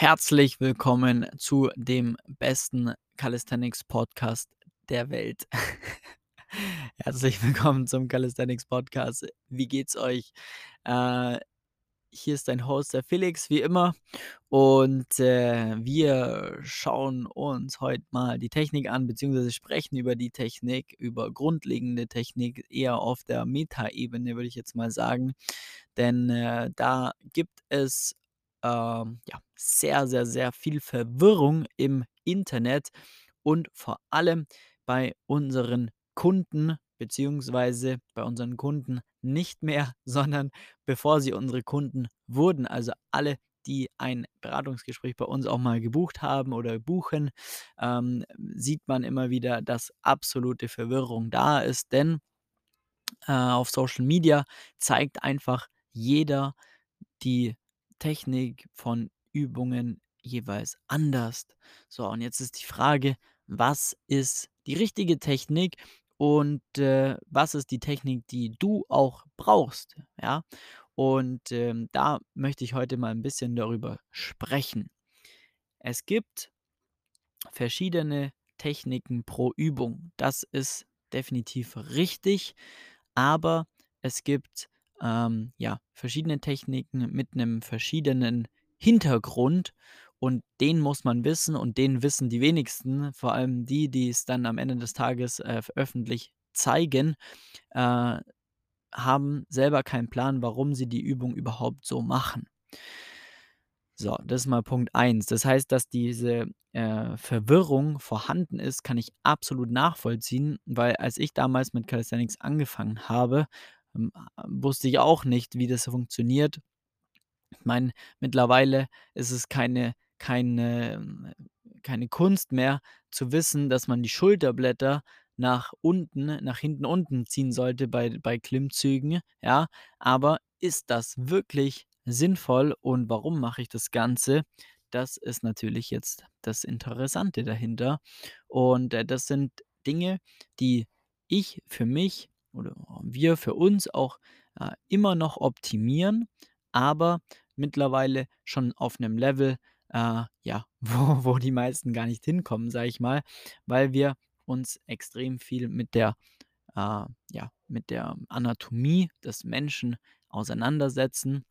Herzlich willkommen zu dem besten Calisthenics Podcast der Welt. Herzlich willkommen zum Calisthenics Podcast. Wie geht's euch? Äh, hier ist dein Host, der Felix, wie immer. Und äh, wir schauen uns heute mal die Technik an, beziehungsweise sprechen über die Technik, über grundlegende Technik, eher auf der Meta-Ebene, würde ich jetzt mal sagen. Denn äh, da gibt es ähm, ja, sehr, sehr, sehr viel Verwirrung im Internet und vor allem bei unseren Kunden, beziehungsweise bei unseren Kunden nicht mehr, sondern bevor sie unsere Kunden wurden. Also alle, die ein Beratungsgespräch bei uns auch mal gebucht haben oder buchen, ähm, sieht man immer wieder, dass absolute Verwirrung da ist, denn äh, auf Social Media zeigt einfach jeder die Technik von Übungen jeweils anders. So, und jetzt ist die Frage, was ist die richtige Technik und äh, was ist die Technik, die du auch brauchst? Ja, und ähm, da möchte ich heute mal ein bisschen darüber sprechen. Es gibt verschiedene Techniken pro Übung. Das ist definitiv richtig, aber es gibt ähm, ja, verschiedene Techniken mit einem verschiedenen Hintergrund und den muss man wissen und den wissen die wenigsten, vor allem die, die es dann am Ende des Tages äh, öffentlich zeigen, äh, haben selber keinen Plan, warum sie die Übung überhaupt so machen. So, das ist mal Punkt 1. Das heißt, dass diese äh, Verwirrung vorhanden ist, kann ich absolut nachvollziehen, weil als ich damals mit Calisthenics angefangen habe, ähm, wusste ich auch nicht, wie das funktioniert. Ich meine, mittlerweile ist es keine, keine, ähm, keine Kunst mehr zu wissen, dass man die Schulterblätter nach unten, nach hinten unten ziehen sollte bei, bei Klimmzügen, ja. Aber ist das wirklich sinnvoll und warum mache ich das Ganze? Das ist natürlich jetzt das Interessante dahinter. Und äh, das sind Dinge, die ich für mich oder wir für uns auch äh, immer noch optimieren, aber mittlerweile schon auf einem Level, äh, ja, wo, wo die meisten gar nicht hinkommen, sage ich mal, weil wir uns extrem viel mit der, äh, ja, mit der Anatomie des Menschen auseinandersetzen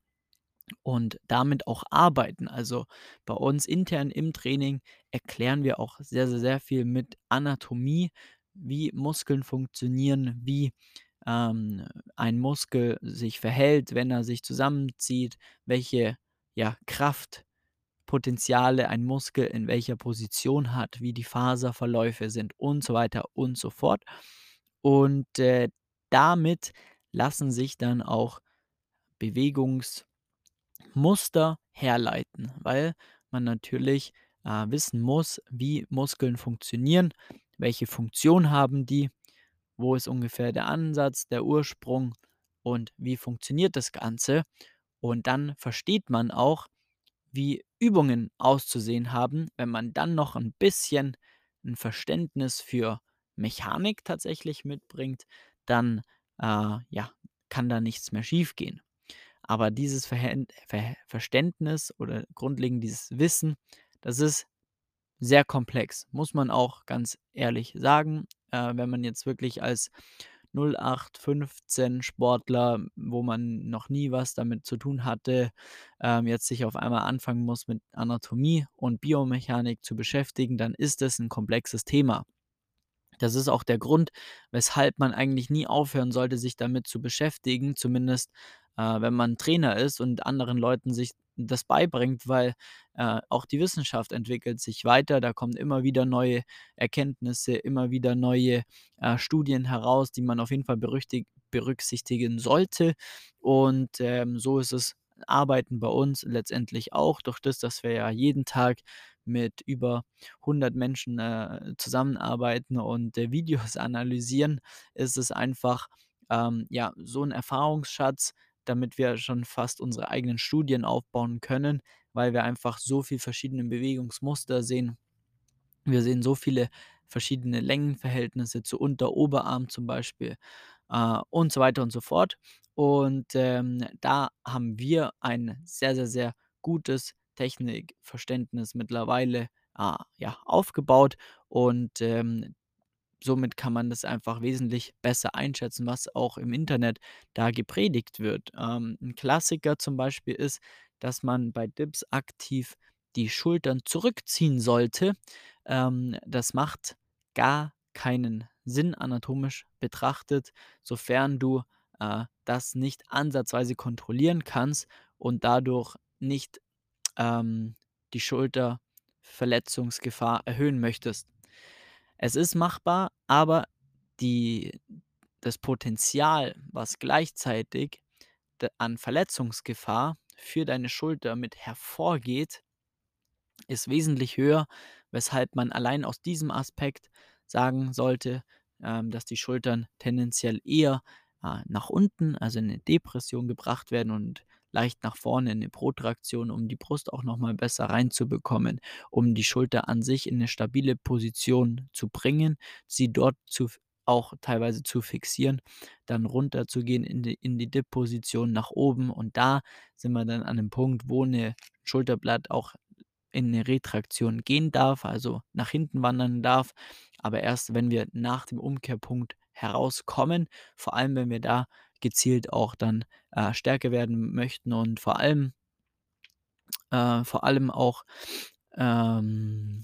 und damit auch arbeiten. Also bei uns intern im Training erklären wir auch sehr, sehr, sehr viel mit Anatomie, wie Muskeln funktionieren, wie ähm, ein Muskel sich verhält, wenn er sich zusammenzieht, welche ja, Kraftpotenziale ein Muskel in welcher Position hat, wie die Faserverläufe sind und so weiter und so fort. Und äh, damit lassen sich dann auch Bewegungs- Muster herleiten, weil man natürlich äh, wissen muss, wie Muskeln funktionieren, welche Funktion haben die, wo ist ungefähr der Ansatz, der Ursprung und wie funktioniert das Ganze. Und dann versteht man auch, wie Übungen auszusehen haben, wenn man dann noch ein bisschen ein Verständnis für Mechanik tatsächlich mitbringt, dann äh, ja, kann da nichts mehr schiefgehen. Aber dieses Verhän Ver Verständnis oder grundlegend dieses Wissen, das ist sehr komplex, muss man auch ganz ehrlich sagen. Äh, wenn man jetzt wirklich als 0815 Sportler, wo man noch nie was damit zu tun hatte, ähm, jetzt sich auf einmal anfangen muss, mit Anatomie und Biomechanik zu beschäftigen, dann ist es ein komplexes Thema. Das ist auch der Grund, weshalb man eigentlich nie aufhören sollte, sich damit zu beschäftigen, zumindest äh, wenn man Trainer ist und anderen Leuten sich das beibringt, weil äh, auch die Wissenschaft entwickelt sich weiter. Da kommen immer wieder neue Erkenntnisse, immer wieder neue äh, Studien heraus, die man auf jeden Fall berücksichtigen sollte. Und ähm, so ist es Arbeiten bei uns letztendlich auch, durch das, dass wir ja jeden Tag mit über 100 Menschen äh, zusammenarbeiten und äh, Videos analysieren, ist es einfach ähm, ja so ein Erfahrungsschatz, damit wir schon fast unsere eigenen Studien aufbauen können, weil wir einfach so viele verschiedene Bewegungsmuster sehen. Wir sehen so viele verschiedene Längenverhältnisse zu Unter-Oberarm zum Beispiel äh, und so weiter und so fort. Und ähm, da haben wir ein sehr, sehr, sehr gutes Technikverständnis mittlerweile, ah, ja, aufgebaut und, ähm, somit kann man das einfach wesentlich besser einschätzen, was auch im Internet da gepredigt wird. Ähm, 'n Klassiker zum Beispiel ist, dass man bei Dips aktiv die Schultern zurückziehen sollte. Ähm, das macht gar keinen Sinn anatomisch betrachtet, sofern du, äh, das nicht ansatzweise kontrollieren kannst und dadurch nicht, ähm, die Schulterverletzungsgefahr erhöhen möchtest. Es ist machbar, aber die das Potenzial, was gleichzeitig an Verletzungsgefahr für deine Schulter mit hervorgeht ist wesentlich höher, weshalb man allein aus diesem Aspekt sagen sollte, ähm, dass die Schultern tendenziell eher, äh, nach unten, also in 'ne Depression gebracht werden und leicht nach vorne in 'ne Protraktion, um die Brust auch noch mal besser reinzubekommen, um die Schulter an sich in 'ne stabile Position zu bringen, sie dort zu auch teilweise zu fixieren, dann runterzugehen in die in die Dip-Position nach oben. Und da sind wir dann an 'nem Punkt, wo 'ne Schulterblatt auch in 'ne Retraktion gehen darf, also nach hinten wandern darf, aber erst, wenn wir nach dem Umkehrpunkt herauskommen, vor allem, wenn wir da gezielt auch dann, äh, stärker werden möchten und vor allem äh, vor allem auch, ähm,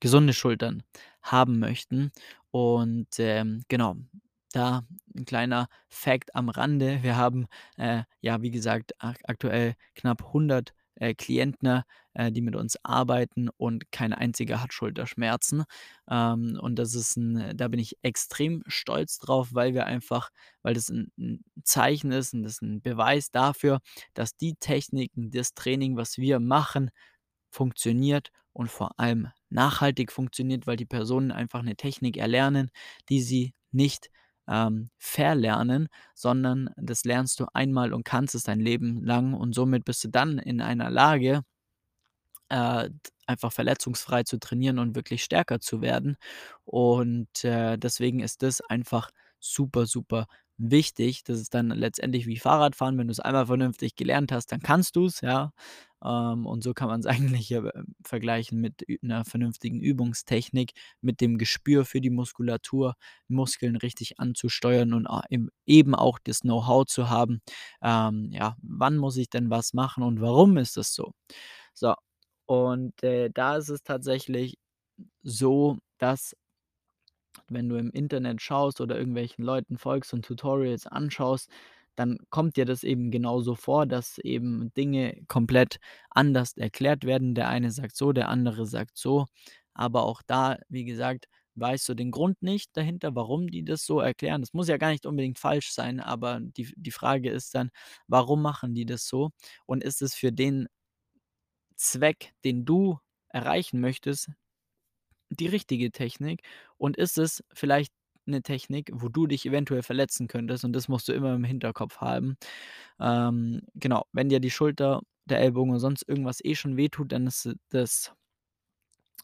gesunde Schultern haben möchten. Und, ähm, genau, da 'n kleiner Fact am Rande. Wir haben, äh, ja, wie gesagt, ak aktuell knapp 100, äh, Klienten, äh, die mit uns arbeiten und kein einziger hat Schulterschmerzen. Ähm, und das ist 'n da bin ich extrem stolz drauf, weil wir einfach weil das 'n 'n Zeichen ist und das ist 'n Beweis dafür, dass die Techniken, das Training, was wir machen, funktioniert und vor allem nachhaltig funktioniert, weil die Personen einfach 'ne Technik erlernen, die sie nicht, ähm, verlernen, sondern das lernst du einmal und kannst es dein Leben lang und somit bist du dann in einer Lage äh, einfach verletzungsfrei zu trainieren und wirklich stärker zu werden. Und, äh, deswegen ist das einfach super, super wichtig. Das ist dann letztendlich wie Fahrradfahren, wenn du's einmal vernünftig gelernt hast, dann kannst du's, ja? Ähm, und so kann man's eigentlich, äh, vergleichen mit ü 'ner vernünftigen Übungstechnik, mit dem Gespür für die Muskulatur, Muskeln richtig anzusteuern und eben eben auch das Know-how zu haben, ähm, ja, wann muss ich denn was machen und warum ist das so? So, und, äh, da ist es tatsächlich so, dass wenn du im Internet schaust oder irgendwelchen Leuten folgst und Tutorials anschaust, dann kommt dir das eben genauso vor, dass eben Dinge komplett anders erklärt werden. Der eine sagt so, der andere sagt so. Aber auch da, wie gesagt, weißt du den Grund nicht dahinter, warum die das so erklären. Das muss ja gar nicht unbedingt falsch sein, aber die die Frage ist dann: Warum machen die das so? Und ist es für den Zweck, den du erreichen möchtest, die richtige Technik? Und ist es vielleicht 'ne Technik, wo du dich eventuell verletzen könntest? Und das musst du immer im Hinterkopf haben. Ähm, genau, wenn dir die Schulter, der Ellbogen oder sonst irgendwas eh schon wehtut, dann ist das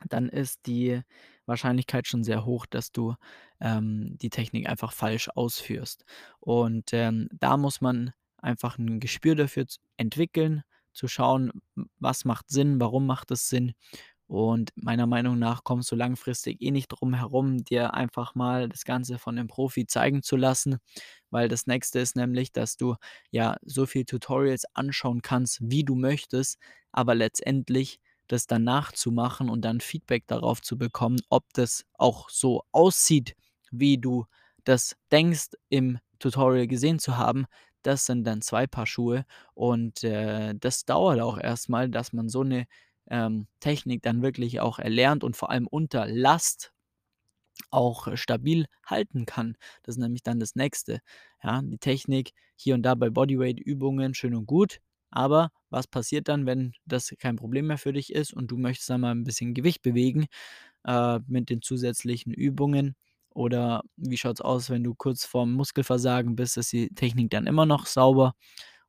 dann ist die Wahrscheinlichkeit schon sehr hoch, dass du, ähm, die Technik einfach falsch ausführst. Und, ähm, da muss man einfach 'n Gespür dafür entwickeln, zu schauen, was macht Sinn, warum macht es Sinn? Und meiner Meinung nach kommst du langfristig eh nicht drum herum, dir einfach mal das Ganze von 'nem Profi zeigen zu lassen, weil das Nächste ist nämlich, dass du, ja, so viel Tutorials anschauen kannst, wie du möchtest, aber letztendlich das dann nachzumachen und dann Feedback darauf zu bekommen, ob das auch so aussieht, wie du das denkst, im Tutorial gesehen zu haben, das sind dann 2 Paar Schuhe. Und, äh, das dauert auch erst mal, dass man so 'ne, ähm, Technik dann wirklich auch erlernt und vor allem unter Last auch stabil halten kann. Das ist nämlich dann das Nächste. Ja, die Technik hier und da bei Bodyweight-Übungen schön und gut, aber was passiert dann, wenn das kein Problem mehr für dich ist und du möchtest dann mal 'n bisschen Gewicht bewegen, äh, mit den zusätzlichen Übungen? Oder wie schaut's aus, wenn du kurz vorm Muskelversagen bist? Ist die Technik dann immer noch sauber?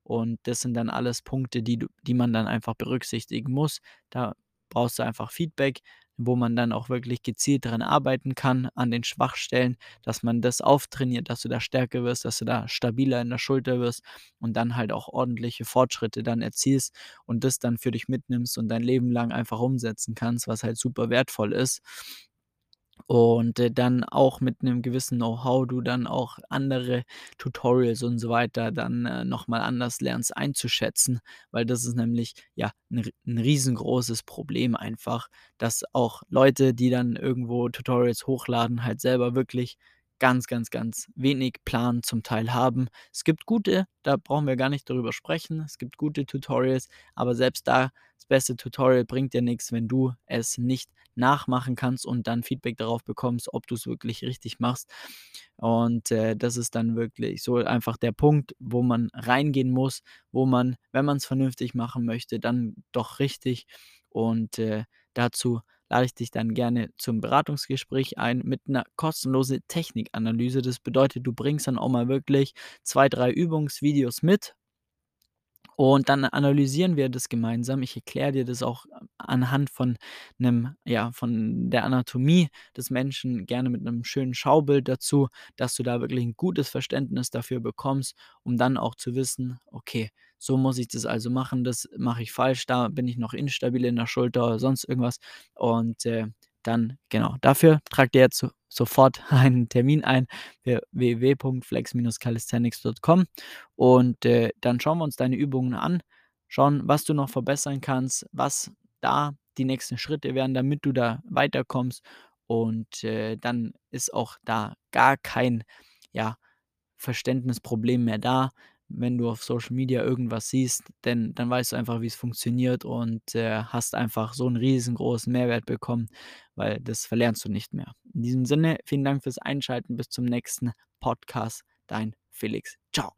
Und das sind dann alles Punkte, die die man dann einfach berücksichtigen muss. Da brauchst du einfach Feedback, wo man dann auch wirklich gezielt dran arbeiten kann, an den Schwachstellen, dass man das auftrainiert, dass du da stärker wirst, dass du da stabiler in der Schulter wirst und dann halt auch ordentliche Fortschritte dann erzielst und das dann für dich mitnimmst und dein Leben lang einfach umsetzen kannst, was halt super wertvoll ist. Und, äh, dann auch mit 'nem gewissen Know-how du dann auch andere Tutorials und so weiter dann, äh, noch mal anders lernst einzuschätzen, weil das ist nämlich, ja, 'n ri 'n riesengroßes Problem einfach, dass auch Leute, die dann irgendwo Tutorials hochladen, halt selber wirklich ganz, ganz, ganz wenig Plan zum Teil haben. Es gibt gute, da brauchen wir gar nicht darüber sprechen. Es gibt gute Tutorials, aber selbst da das beste Tutorial bringt dir nix, wenn du es nicht nachmachen kannst und dann Feedback darauf bekommst, ob du's wirklich richtig machst. Und, äh, das ist dann wirklich so einfach der Punkt, wo man reingehen muss, wo man, wenn man's vernünftig machen möchte, dann doch richtig. Und, äh, dazu lade ich dich dann gerne zum Beratungsgespräch ein mit 'ner kostenlose Technikanalyse. Das bedeutet, du bringst dann auch mal wirklich 2, 3 Übungsvideos mit und dann analysieren wir das gemeinsam. Ich erkläre dir das auch anhand von 'nem ja, von der Anatomie des Menschen, gerne mit 'nem schönen Schaubild dazu, dass du da wirklich 'n gutes Verständnis dafür bekommst, um dann auch zu wissen: „Okay, so muss ich das also machen, das mache ich falsch, da bin ich noch instabil in der Schulter oder sonst irgendwas.“ Und, äh, dann genau, dafür trag dir jetzt so sofort einen Termin ein www.flex-calisthenics.com und, äh, dann schauen wir uns deine Übungen an, schauen, was du noch verbessern kannst, was da die nächsten Schritte wären, damit du da weiterkommst. Und, äh, dann ist auch da gar kein, ja, Verständnisproblem mehr da, wenn du auf Social Media irgendwas siehst, denn dann weißt du einfach, wie's funktioniert und, äh, hast einfach so 'n riesengroßen Mehrwert bekommen, weil das verlernst du nicht mehr. In diesem Sinne, vielen Dank fürs Einschalten. Bis zum nächsten Podcast. Dein Felix. Tschau.